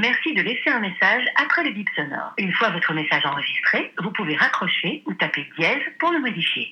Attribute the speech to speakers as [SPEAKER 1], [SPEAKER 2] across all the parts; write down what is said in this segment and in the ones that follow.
[SPEAKER 1] Merci de laisser un message après le bip sonore. Une fois votre message enregistré, vous pouvez raccrocher ou taper dièse pour le modifier.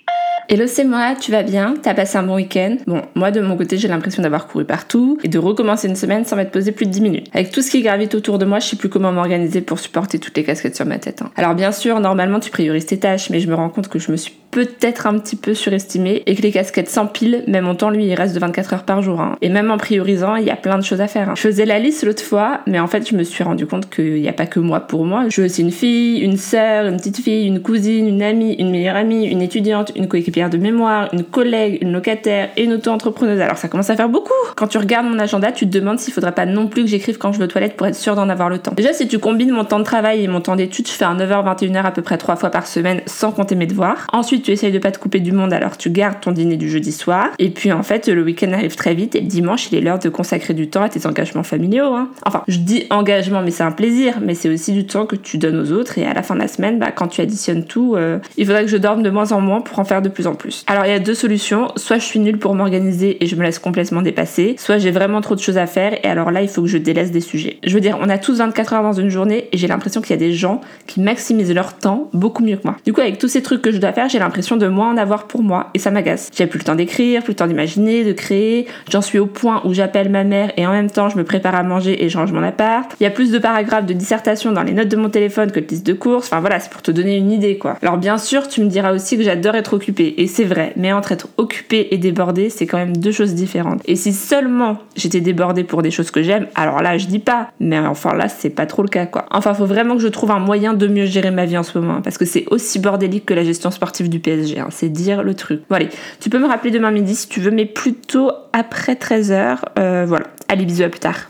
[SPEAKER 2] Hello, c'est moi, tu vas bien? T'as passé un bon week-end? Bon, moi de mon côté, j'ai l'impression d'avoir couru partout et de recommencer une semaine sans m'être posé plus de 10 minutes. Avec tout ce qui gravite autour de moi, je sais plus comment m'organiser pour supporter toutes les casquettes sur ma tête. hein. Alors bien sûr, normalement, tu priorises tes tâches, mais je me rends compte que je me suis peut-être un petit peu surestimée et que les casquettes s'empilent, même mon temps lui il reste de 24 heures par jour. hein. Et même en priorisant, il y a plein de choses à faire. hein. Je faisais la liste l'autre fois, mais en fait je me suis rendu compte qu'il n'y a pas que moi pour moi. Je suis aussi une fille, une sœur, une petite fille, une cousine, une amie, une meilleure amie, une étudiante, une coéquipière de mémoire, une collègue, une locataire et une auto-entrepreneuse. Alors ça commence à faire beaucoup. Quand tu regardes mon agenda, tu te demandes s'il faudrait pas non plus que j'écrive quand je vais aux toilettes pour être sûre d'en avoir le temps. Déjà si tu combines mon temps de travail et mon temps d'études, je fais un 9h-21h à peu près trois fois par semaine sans compter mes devoirs. Ensuite tu essayes de pas te couper du monde alors tu gardes ton dîner du jeudi soir. Et puis en fait le week-end arrive très vite et le dimanche il est l'heure de consacrer du temps à tes engagements familiaux. hein. Enfin je dis engagement mais c'est un plaisir mais c'est aussi du temps que tu donnes aux autres et à la fin de la semaine bah, quand tu additionnes tout euh, il faudrait que je dorme de moins en moins pour en faire de plus en plus. Alors il y a deux solutions, soit je suis nulle pour m'organiser et je me laisse complètement dépasser, soit j'ai vraiment trop de choses à faire et alors là il faut que je délaisse des sujets. Je veux dire on a tous 24 heures dans une journée et j'ai l'impression qu'il y a des gens qui maximisent leur temps beaucoup mieux que moi. Du coup avec tous ces trucs que je dois faire j'ai l'impression de moins en avoir pour moi et ça m'agace. J'ai plus le temps d'écrire, plus le temps d'imaginer, de créer. J'en suis au point où j'appelle ma mère et en même temps je me prépare à manger et je range mon appart. Il y a plus de paragraphes de dissertation dans les notes de mon téléphone que de listes de courses. Enfin voilà, c'est pour te donner une idée quoi. Alors bien sûr, tu me diras aussi que j'adore être occupée et c'est vrai, mais entre être occupée et débordée, c'est quand même deux choses différentes. Et si seulement j'étais débordée pour des choses que j'aime, alors là je dis pas, mais enfin là c'est pas trop le cas quoi. Enfin, faut vraiment que je trouve un moyen de mieux gérer ma vie en ce moment hein, parce que c'est aussi bordélique que la gestion sportive du PSG, hein. c'est dire le truc. Bon allez, tu peux me rappeler demain midi si tu veux, mais plutôt après 13h. voilà. Allez, bisous, à plus tard.